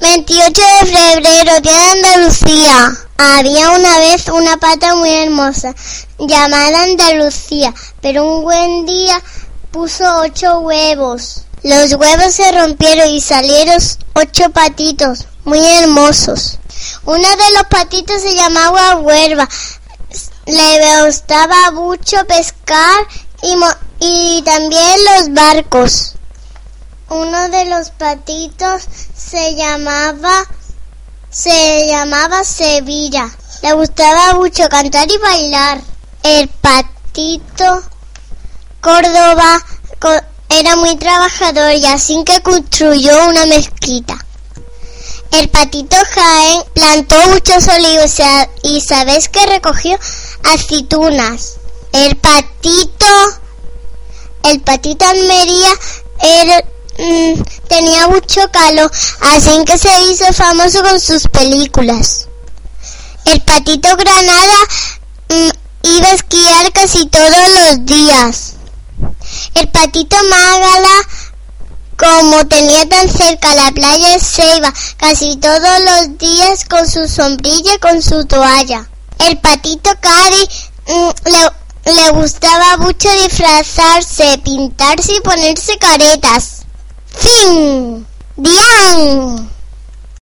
28 de febrero, Día de Andalucía. Había una vez una pata muy hermosa, llamada Andalucía, pero un buen día puso ocho huevos. Los huevos se rompieron y salieron ocho patitos, muy hermosos. Uno de los patitos se llamaba Huerva. Le gustaba mucho pescar y, y también los barcos. Uno de los patitos se llamaba se llamaba Sevilla. Le gustaba mucho cantar y bailar. El patito Córdoba era muy trabajador y así que construyó una mezquita. El patito Jaén plantó muchos olivos y sabes que recogió aceitunas. El patito, el patito Almería era, Mm, tenía mucho calor, así que se hizo famoso con sus películas. El patito Granada mm, iba a esquiar casi todos los días. El patito Mágala, como tenía tan cerca la playa, se iba casi todos los días con su sombrilla y con su toalla. El patito Cari mm, le, le gustaba mucho disfrazarse, pintarse y ponerse caretas. Fin. Bien.